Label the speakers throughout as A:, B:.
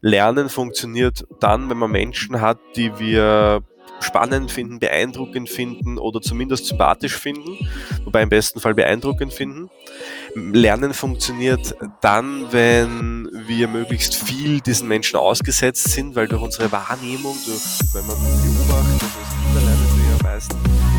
A: Lernen funktioniert dann, wenn man Menschen hat, die wir spannend finden, beeindruckend finden oder zumindest sympathisch finden, wobei im besten Fall beeindruckend finden. Lernen funktioniert dann, wenn wir möglichst viel diesen Menschen ausgesetzt sind, weil durch unsere Wahrnehmung, durch, wenn man beobachtet, also als Kinder lernen wir ja meistens.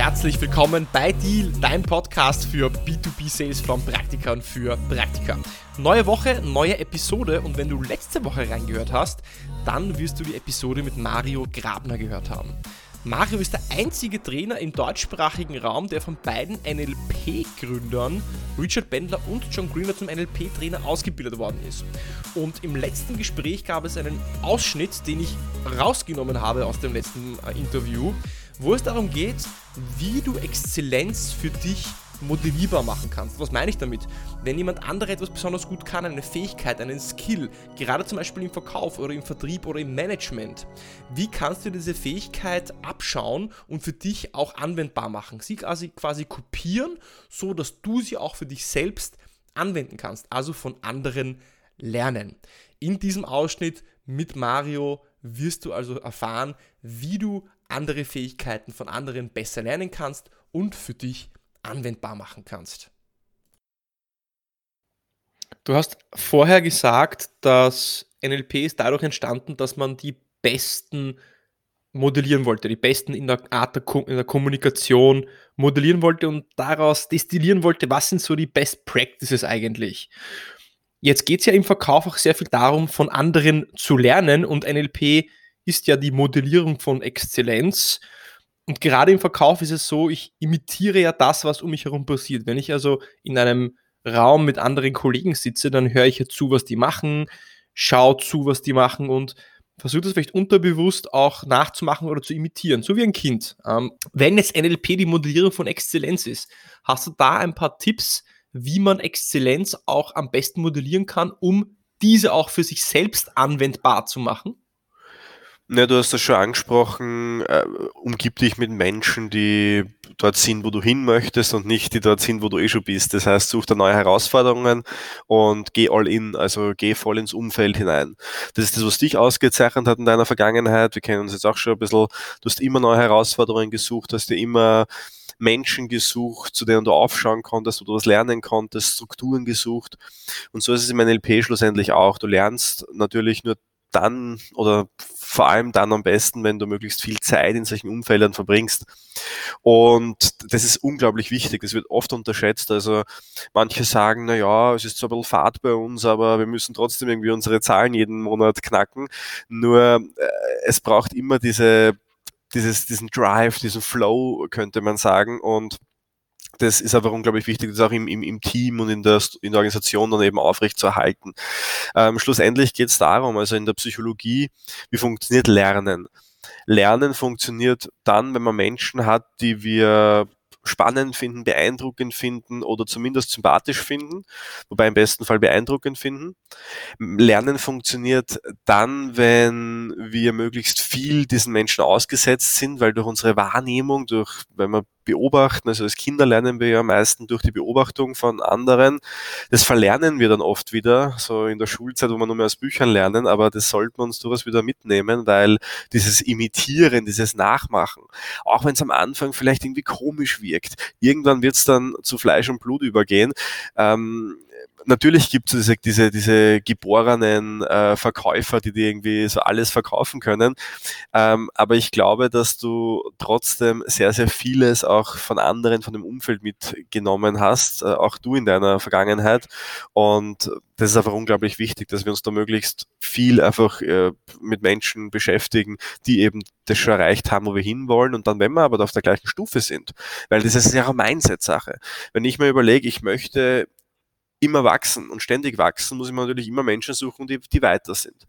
B: Herzlich willkommen bei Deal, dein Podcast für B2B Sales von Praktikern für Praktika. Neue Woche, neue Episode und wenn du letzte Woche reingehört hast, dann wirst du die Episode mit Mario Grabner gehört haben. Mario ist der einzige Trainer im deutschsprachigen Raum, der von beiden NLP-Gründern Richard Bendler und John Greener zum NLP-Trainer ausgebildet worden ist. Und im letzten Gespräch gab es einen Ausschnitt, den ich rausgenommen habe aus dem letzten äh, Interview, wo es darum geht, wie du Exzellenz für dich modellierbar machen kannst. Was meine ich damit? Wenn jemand andere etwas besonders gut kann, eine Fähigkeit, einen Skill, gerade zum Beispiel im Verkauf oder im Vertrieb oder im Management, wie kannst du diese Fähigkeit abschauen und für dich auch anwendbar machen? Sie quasi, quasi kopieren, so dass du sie auch für dich selbst anwenden kannst, also von anderen lernen. In diesem Ausschnitt mit Mario wirst du also erfahren, wie du andere Fähigkeiten von anderen besser lernen kannst und für dich anwendbar machen kannst. Du hast vorher gesagt, dass NLP ist dadurch entstanden, dass man die Besten modellieren wollte, die Besten in der Art der, in der Kommunikation modellieren wollte und daraus destillieren wollte, was sind so die Best Practices eigentlich. Jetzt geht es ja im Verkauf auch sehr viel darum, von anderen zu lernen und NLP ist ja die Modellierung von Exzellenz und gerade im Verkauf ist es so, ich imitiere ja das, was um mich herum passiert. Wenn ich also in einem Raum mit anderen Kollegen sitze, dann höre ich ja zu, was die machen, schaue zu, was die machen und versuche das vielleicht unterbewusst auch nachzumachen oder zu imitieren, so wie ein Kind. Ähm, wenn jetzt NLP die Modellierung von Exzellenz ist, hast du da ein paar Tipps, wie man Exzellenz auch am besten modellieren kann, um diese auch für sich selbst anwendbar zu machen?
A: Ja, du hast das schon angesprochen, äh, umgib dich mit Menschen, die dort sind, wo du hin möchtest und nicht die dort sind, wo du eh schon bist. Das heißt, such da neue Herausforderungen und geh all in, also geh voll ins Umfeld hinein. Das ist das, was dich ausgezeichnet hat in deiner Vergangenheit. Wir kennen uns jetzt auch schon ein bisschen, du hast immer neue Herausforderungen gesucht, hast dir immer Menschen gesucht, zu denen du aufschauen konntest, wo du was lernen konntest, Strukturen gesucht. Und so ist es im NLP schlussendlich auch. Du lernst natürlich nur dann oder vor allem dann am besten, wenn du möglichst viel Zeit in solchen Umfeldern verbringst. Und das ist unglaublich wichtig. Das wird oft unterschätzt. Also manche sagen, na ja, es ist zwar ein bisschen Fahrt bei uns, aber wir müssen trotzdem irgendwie unsere Zahlen jeden Monat knacken. Nur äh, es braucht immer diese, dieses, diesen Drive, diesen Flow, könnte man sagen. Und das ist einfach unglaublich wichtig, das auch im, im, im Team und in der, in der Organisation dann eben aufrecht zu erhalten. Ähm, schlussendlich geht es darum, also in der Psychologie, wie funktioniert Lernen? Lernen funktioniert dann, wenn man Menschen hat, die wir spannend finden, beeindruckend finden oder zumindest sympathisch finden, wobei im besten Fall beeindruckend finden. Lernen funktioniert dann, wenn wir möglichst viel diesen Menschen ausgesetzt sind, weil durch unsere Wahrnehmung, durch, wenn wir beobachten, also als Kinder lernen wir ja am meisten durch die Beobachtung von anderen. Das verlernen wir dann oft wieder, so in der Schulzeit, wo wir nur mehr aus Büchern lernen, aber das sollten wir uns durchaus wieder mitnehmen, weil dieses Imitieren, dieses Nachmachen, auch wenn es am Anfang vielleicht irgendwie komisch wirkt, irgendwann wird es dann zu Fleisch und Blut übergehen. Ähm, natürlich gibt es diese, diese, diese geborenen äh, Verkäufer, die dir irgendwie so alles verkaufen können. Ähm, aber ich glaube, dass du trotzdem sehr, sehr vieles auch von anderen, von dem Umfeld mitgenommen hast, äh, auch du in deiner Vergangenheit. Und das ist einfach unglaublich wichtig, dass wir uns da möglichst viel einfach äh, mit Menschen beschäftigen, die eben das schon erreicht haben, wo wir hinwollen. Und dann, wenn wir aber da auf der gleichen Stufe sind, weil das ist ja eine Mindset-Sache. Wenn ich mir überlege, ich möchte immer wachsen und ständig wachsen, muss ich mir natürlich immer Menschen suchen, die, die weiter sind.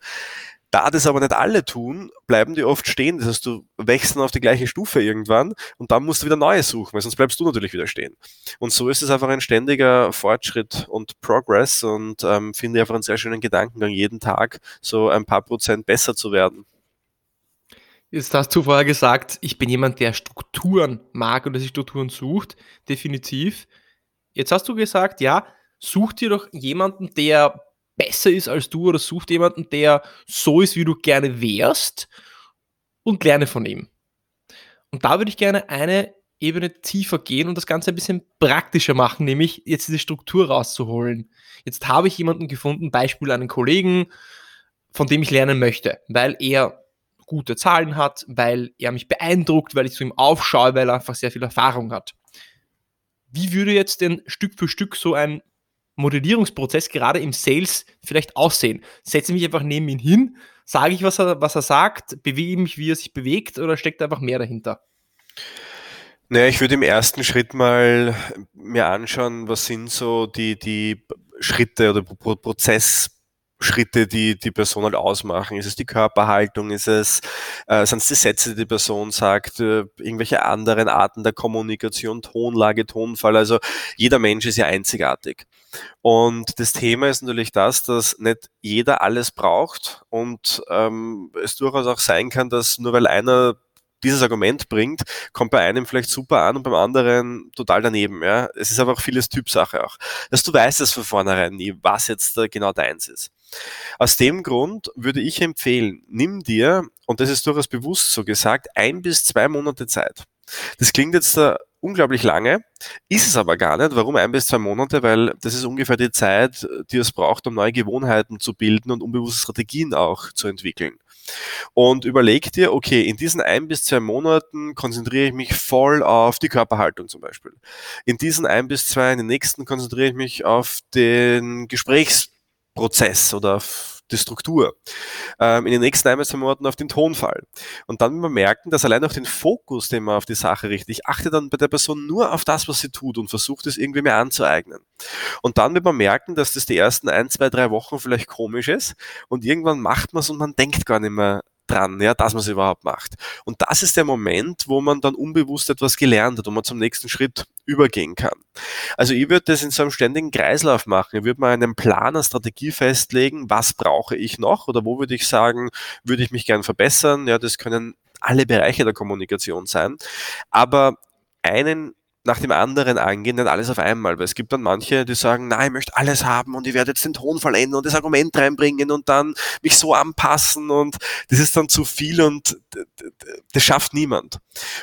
A: Da das aber nicht alle tun, bleiben die oft stehen. Das heißt, du wechseln auf die gleiche Stufe irgendwann und dann musst du wieder neue suchen, weil sonst bleibst du natürlich wieder stehen. Und so ist es einfach ein ständiger Fortschritt und Progress und ähm, finde einfach einen sehr schönen Gedankengang, jeden Tag so ein paar Prozent besser zu werden.
B: Jetzt hast du vorher gesagt, ich bin jemand, der Strukturen mag und der sich Strukturen sucht, definitiv. Jetzt hast du gesagt, ja, such dir doch jemanden, der besser ist als du oder such jemanden, der so ist, wie du gerne wärst und lerne von ihm. Und da würde ich gerne eine Ebene tiefer gehen und das Ganze ein bisschen praktischer machen, nämlich jetzt diese Struktur rauszuholen. Jetzt habe ich jemanden gefunden, Beispiel einen Kollegen, von dem ich lernen möchte, weil er gute Zahlen hat, weil er mich beeindruckt, weil ich zu ihm aufschaue, weil er einfach sehr viel Erfahrung hat. Wie würde jetzt denn Stück für Stück so ein Modellierungsprozess gerade im Sales vielleicht aussehen? Setze mich einfach neben ihn hin, sage ich, was er, was er sagt, bewege mich, wie er sich bewegt oder steckt einfach mehr dahinter?
A: Naja, ich würde im ersten Schritt mal mir anschauen, was sind so die, die Schritte oder Prozessschritte, die die Person halt ausmachen. Ist es die Körperhaltung? Ist es, äh, sind es die Sätze, die die Person sagt? Äh, irgendwelche anderen Arten der Kommunikation, Tonlage, Tonfall? Also jeder Mensch ist ja einzigartig. Und das Thema ist natürlich das, dass nicht jeder alles braucht und ähm, es durchaus auch sein kann, dass nur weil einer dieses Argument bringt, kommt bei einem vielleicht super an und beim anderen total daneben. Ja? Es ist aber auch vieles Typsache auch. Dass du weißt es von vornherein nie, was jetzt genau deins ist. Aus dem Grund würde ich empfehlen, nimm dir, und das ist durchaus bewusst so gesagt, ein bis zwei Monate Zeit. Das klingt jetzt unglaublich lange, ist es aber gar nicht. Warum ein bis zwei Monate? Weil das ist ungefähr die Zeit, die es braucht, um neue Gewohnheiten zu bilden und unbewusste Strategien auch zu entwickeln und überleg dir, okay, in diesen ein bis zwei Monaten konzentriere ich mich voll auf die Körperhaltung zum Beispiel. In diesen ein bis zwei, in den nächsten konzentriere ich mich auf den Gesprächsprozess oder auf die Struktur. Ähm, in den nächsten ein zwei Monaten auf den Tonfall. Und dann wird man merken, dass allein auch den Fokus, den man auf die Sache richtet, ich achte dann bei der Person nur auf das, was sie tut und versuche das irgendwie mehr anzueignen. Und dann wird man merken, dass das die ersten ein, zwei, drei Wochen vielleicht komisch ist und irgendwann macht man es und man denkt gar nicht mehr dran, ja, dass man es überhaupt macht. Und das ist der Moment, wo man dann unbewusst etwas gelernt hat und man zum nächsten Schritt übergehen kann. Also ich würde das in so einem ständigen Kreislauf machen. Ich würde mal einen Plan, eine Strategie festlegen, was brauche ich noch oder wo würde ich sagen, würde ich mich gern verbessern. Ja, das können alle Bereiche der Kommunikation sein. Aber einen nach dem anderen angehen, nicht alles auf einmal. Weil es gibt dann manche, die sagen, nein, ich möchte alles haben und ich werde jetzt den Ton vollenden und das Argument reinbringen und dann mich so anpassen und das ist dann zu viel und das schafft niemand.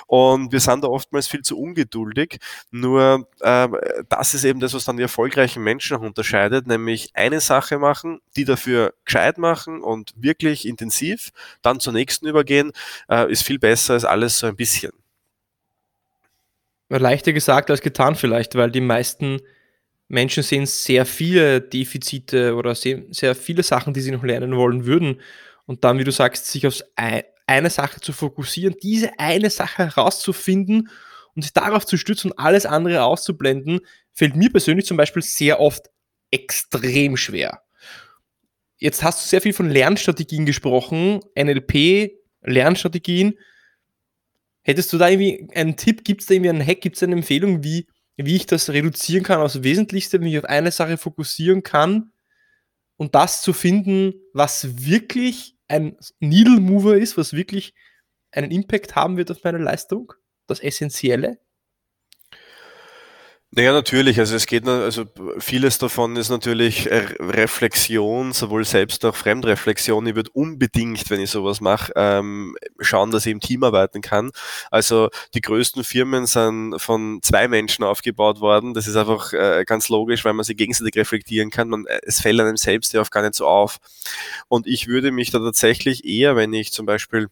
A: Und wir sind da oftmals viel zu ungeduldig. Nur äh, das ist eben das, was dann die erfolgreichen Menschen auch unterscheidet, nämlich eine Sache machen, die dafür gescheit machen und wirklich intensiv, dann zur nächsten übergehen, äh, ist viel besser als alles so ein bisschen.
B: Leichter gesagt als getan vielleicht, weil die meisten Menschen sehen sehr viele Defizite oder sehr viele Sachen, die sie noch lernen wollen würden. Und dann, wie du sagst, sich auf eine Sache zu fokussieren, diese eine Sache herauszufinden und sich darauf zu stützen und alles andere auszublenden, fällt mir persönlich zum Beispiel sehr oft extrem schwer. Jetzt hast du sehr viel von Lernstrategien gesprochen, NLP, Lernstrategien. Hättest du da irgendwie einen Tipp, gibt es da irgendwie einen Hack, gibt es eine Empfehlung, wie, wie ich das reduzieren kann aufs Wesentlichste, wie ich auf eine Sache fokussieren kann und das zu finden, was wirklich ein Needle Mover ist, was wirklich einen Impact haben wird auf meine Leistung, das Essentielle?
A: Naja, natürlich. Also es geht, also vieles davon ist natürlich Reflexion, sowohl Selbst- auch Fremdreflexion. Ich würde unbedingt, wenn ich sowas mache, ähm, schauen, dass ich im Team arbeiten kann. Also die größten Firmen sind von zwei Menschen aufgebaut worden. Das ist einfach äh, ganz logisch, weil man sich gegenseitig reflektieren kann. Man, äh, es fällt einem selbst ja auch gar nicht so auf. Und ich würde mich da tatsächlich eher, wenn ich zum Beispiel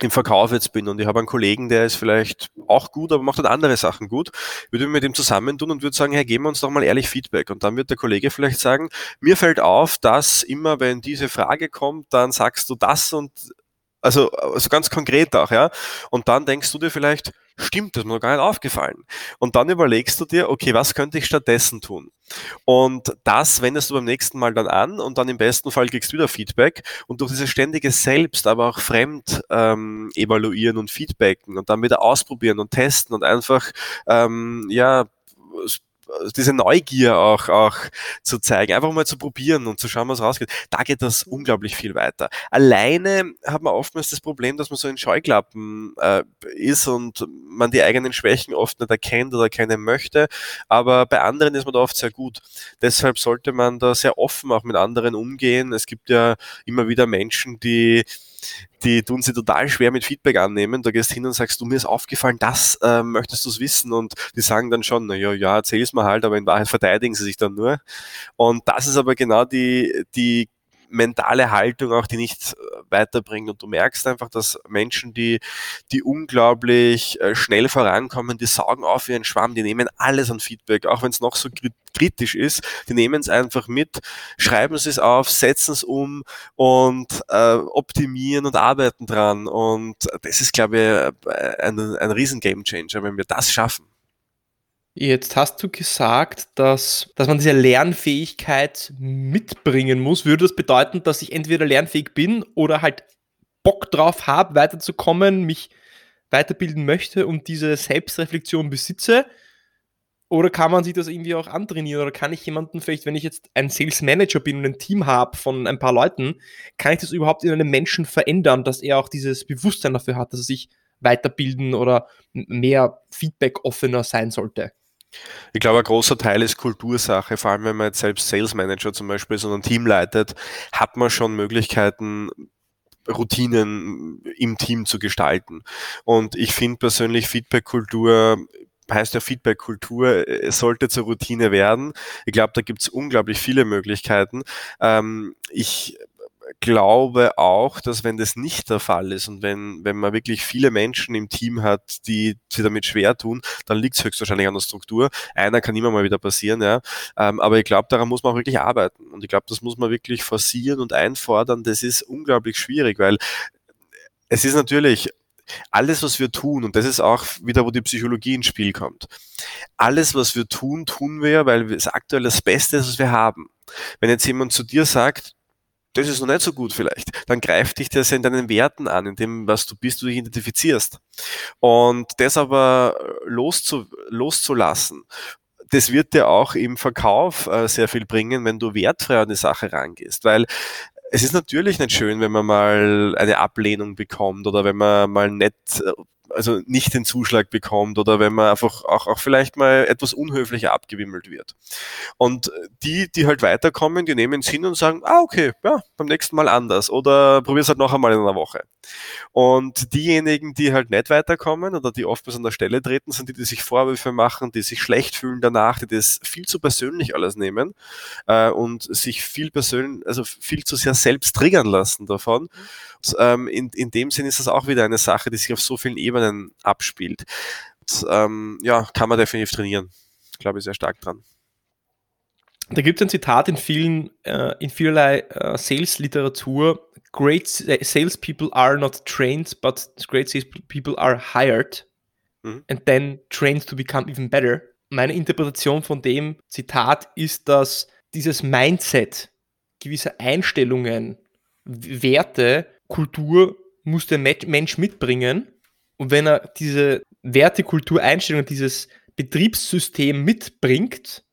A: im Verkauf jetzt bin und ich habe einen Kollegen, der ist vielleicht auch gut, aber macht halt andere Sachen gut, würde ich mit ihm zusammentun und würde sagen, hey, geben wir uns doch mal ehrlich Feedback. Und dann wird der Kollege vielleicht sagen, mir fällt auf, dass immer, wenn diese Frage kommt, dann sagst du das und also, also ganz konkret auch, ja. Und dann denkst du dir vielleicht, stimmt, das ist mir gar nicht aufgefallen. Und dann überlegst du dir, okay, was könnte ich stattdessen tun? Und das wendest du beim nächsten Mal dann an und dann im besten Fall kriegst du wieder Feedback. Und durch dieses ständige Selbst, aber auch Fremd ähm, evaluieren und Feedbacken und dann wieder ausprobieren und testen und einfach, ähm, ja, diese Neugier auch, auch zu zeigen, einfach mal zu probieren und zu schauen, was rausgeht. Da geht das unglaublich viel weiter. Alleine hat man oftmals das Problem, dass man so in Scheuklappen äh, ist und man die eigenen Schwächen oft nicht erkennt oder erkennen möchte. Aber bei anderen ist man da oft sehr gut. Deshalb sollte man da sehr offen auch mit anderen umgehen. Es gibt ja immer wieder Menschen, die die tun sie total schwer mit Feedback annehmen. Da gehst hin und sagst, du mir ist aufgefallen, das äh, möchtest du wissen und die sagen dann schon, naja, ja, erzähl's mal halt, aber in Wahrheit verteidigen sie sich dann nur. Und das ist aber genau die, die mentale Haltung auch, die nicht äh, weiterbringt. Und du merkst einfach, dass Menschen, die, die unglaublich äh, schnell vorankommen, die saugen auf wie ein Schwamm, die nehmen alles an Feedback, auch wenn es noch so kritisch ist, die nehmen es einfach mit, schreiben es auf, setzen es um und äh, optimieren und arbeiten dran. Und das ist, glaube ich, äh, ein, ein riesen Gamechanger, wenn wir das schaffen.
B: Jetzt hast du gesagt, dass, dass man diese Lernfähigkeit mitbringen muss. Würde das bedeuten, dass ich entweder lernfähig bin oder halt Bock drauf habe, weiterzukommen, mich weiterbilden möchte und diese Selbstreflexion besitze? Oder kann man sich das irgendwie auch antrainieren? Oder kann ich jemanden vielleicht, wenn ich jetzt ein Sales Manager bin und ein Team habe von ein paar Leuten, kann ich das überhaupt in einem Menschen verändern, dass er auch dieses Bewusstsein dafür hat, dass er sich weiterbilden oder mehr Feedback offener sein sollte?
A: Ich glaube, ein großer Teil ist Kultursache, vor allem wenn man jetzt selbst Sales Manager zum Beispiel so ein Team leitet, hat man schon Möglichkeiten, Routinen im Team zu gestalten. Und ich finde persönlich Feedback-Kultur heißt ja Feedback-Kultur, es sollte zur Routine werden. Ich glaube, da gibt es unglaublich viele Möglichkeiten. Ähm, ich glaube auch, dass wenn das nicht der Fall ist und wenn, wenn man wirklich viele Menschen im Team hat, die sich damit schwer tun, dann liegt es höchstwahrscheinlich an der Struktur. Einer kann immer mal wieder passieren, ja. Ähm, aber ich glaube, daran muss man auch wirklich arbeiten. Und ich glaube, das muss man wirklich forcieren und einfordern. Das ist unglaublich schwierig, weil es ist natürlich alles, was wir tun, und das ist auch wieder, wo die Psychologie ins Spiel kommt. Alles, was wir tun, tun wir, weil es aktuell das Beste ist, was wir haben. Wenn jetzt jemand zu dir sagt, das ist noch nicht so gut vielleicht, dann greift dich das in deinen Werten an, in dem, was du bist, du dich identifizierst. Und das aber loszu, loszulassen, das wird dir auch im Verkauf äh, sehr viel bringen, wenn du wertfrei an die Sache rangehst, weil es ist natürlich nicht schön, wenn man mal eine Ablehnung bekommt oder wenn man mal nicht äh, also nicht den Zuschlag bekommt oder wenn man einfach auch, auch vielleicht mal etwas unhöflicher abgewimmelt wird. Und die, die halt weiterkommen, die nehmen es hin und sagen, ah, okay, ja, beim nächsten Mal anders oder probier es halt noch einmal in einer Woche. Und diejenigen, die halt nicht weiterkommen oder die oftmals an der Stelle treten, sind die, die sich Vorwürfe machen, die sich schlecht fühlen danach, die das viel zu persönlich alles nehmen äh, und sich viel persönlich, also viel zu sehr selbst triggern lassen davon. Und, ähm, in, in dem Sinn ist das auch wieder eine Sache, die sich auf so vielen Ebenen abspielt. Und, ähm, ja, kann man definitiv trainieren. Ich glaube, sehr stark dran.
B: Da gibt es ein Zitat in vielen, äh, in vielerlei äh, Sales-Literatur. Great salespeople are not trained, but great salespeople are hired mhm. and then trained to become even better. Meine Interpretation von dem Zitat ist, dass dieses Mindset, gewisse Einstellungen, Werte Kultur muss der Mensch mitbringen. Und wenn er diese Werte, Kultur, Einstellungen, dieses Betriebssystem mitbringt,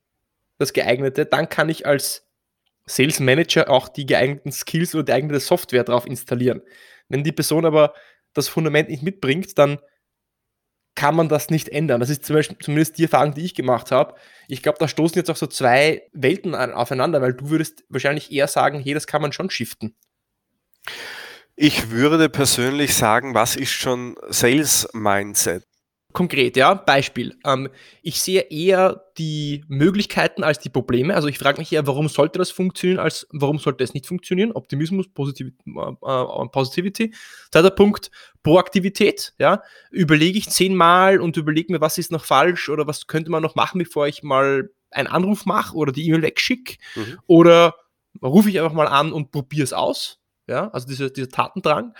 B: das geeignete, dann kann ich als Sales Manager auch die geeigneten Skills oder die geeignete Software drauf installieren. Wenn die Person aber das Fundament nicht mitbringt, dann kann man das nicht ändern. Das ist zum Beispiel, zumindest die Erfahrung, die ich gemacht habe. Ich glaube, da stoßen jetzt auch so zwei Welten aufeinander, weil du würdest wahrscheinlich eher sagen, hey, das kann man schon shiften.
A: Ich würde persönlich sagen, was ist schon Sales Mindset?
B: Konkret, ja, Beispiel. Ähm, ich sehe eher die Möglichkeiten als die Probleme. Also ich frage mich eher, warum sollte das funktionieren, als warum sollte es nicht funktionieren? Optimismus, Positiv äh, äh, Positivity. Zweiter Punkt, Proaktivität. Ja, überlege ich zehnmal und überlege mir, was ist noch falsch oder was könnte man noch machen, bevor ich mal einen Anruf mache oder die E-Mail wegschicke. Mhm. Oder rufe ich einfach mal an und probiere es aus ja, also dieser, dieser Tatendrang.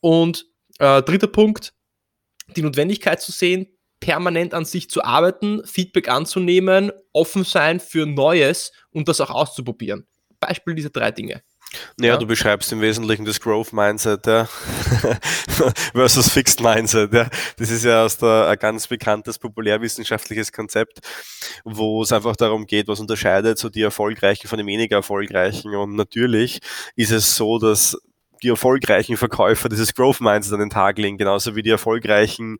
B: Und äh, dritter Punkt, die Notwendigkeit zu sehen, permanent an sich zu arbeiten, Feedback anzunehmen, offen sein für Neues und das auch auszuprobieren. Beispiel diese drei Dinge.
A: Naja, ja. du beschreibst im Wesentlichen das Growth Mindset ja. versus Fixed Mindset. Ja. Das ist ja aus der, ein ganz bekanntes populärwissenschaftliches Konzept, wo es einfach darum geht, was unterscheidet so die Erfolgreichen von den weniger Erfolgreichen. Und natürlich ist es so, dass die erfolgreichen Verkäufer dieses Growth Mindset an den Tag legen, genauso wie die erfolgreichen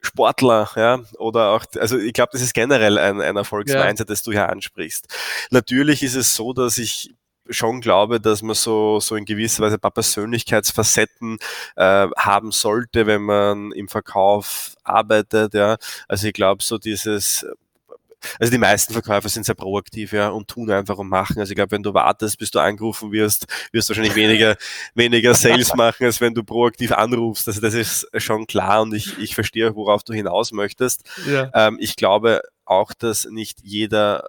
A: Sportler, ja, oder auch, also ich glaube, das ist generell ein, ein Erfolgsmindset, ja. das du hier ansprichst. Natürlich ist es so, dass ich schon glaube, dass man so, so in gewisser Weise ein paar Persönlichkeitsfacetten äh, haben sollte, wenn man im Verkauf arbeitet. Ja. Also ich glaube, so dieses also die meisten Verkäufer sind sehr proaktiv ja, und tun einfach und machen. Also ich glaube, wenn du wartest, bis du angerufen wirst, wirst du wahrscheinlich weniger, weniger Sales machen, als wenn du proaktiv anrufst. Also das ist schon klar und ich, ich verstehe, worauf du hinaus möchtest. Ja. Ähm, ich glaube auch, dass nicht jeder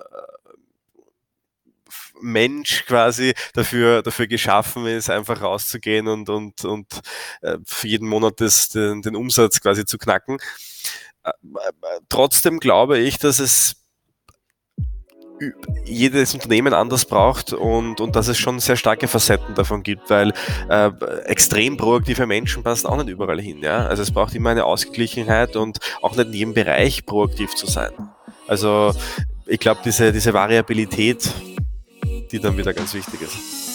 A: Mensch quasi dafür, dafür geschaffen ist, einfach rauszugehen und, und, und äh, für jeden Monat das, den, den Umsatz quasi zu knacken. Äh, äh, trotzdem glaube ich, dass es jedes Unternehmen anders braucht und, und dass es schon sehr starke Facetten davon gibt, weil äh, extrem proaktive Menschen passen auch nicht überall hin. Ja? Also es braucht immer eine Ausgeglichenheit und auch nicht in jedem Bereich proaktiv zu sein. Also ich glaube, diese, diese Variabilität die dann wieder ganz wichtig ist.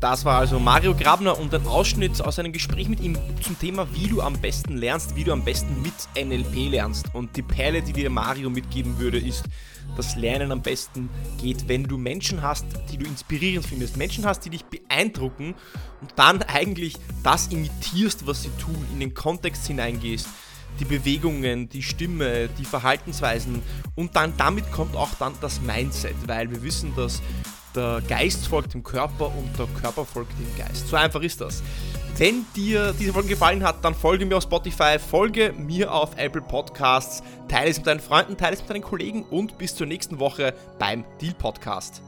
B: Das war also Mario Grabner und ein Ausschnitt aus einem Gespräch mit ihm zum Thema, wie du am besten lernst, wie du am besten mit NLP lernst. Und die Perle, die dir Mario mitgeben würde, ist, dass Lernen am besten geht, wenn du Menschen hast, die du inspirierend findest, Menschen hast, die dich beeindrucken und dann eigentlich das imitierst, was sie tun, in den Kontext hineingehst die Bewegungen, die Stimme, die Verhaltensweisen und dann damit kommt auch dann das Mindset, weil wir wissen, dass der Geist folgt dem Körper und der Körper folgt dem Geist. So einfach ist das. Wenn dir diese Folge gefallen hat, dann folge mir auf Spotify, folge mir auf Apple Podcasts, teile es mit deinen Freunden, teile es mit deinen Kollegen und bis zur nächsten Woche beim Deal Podcast.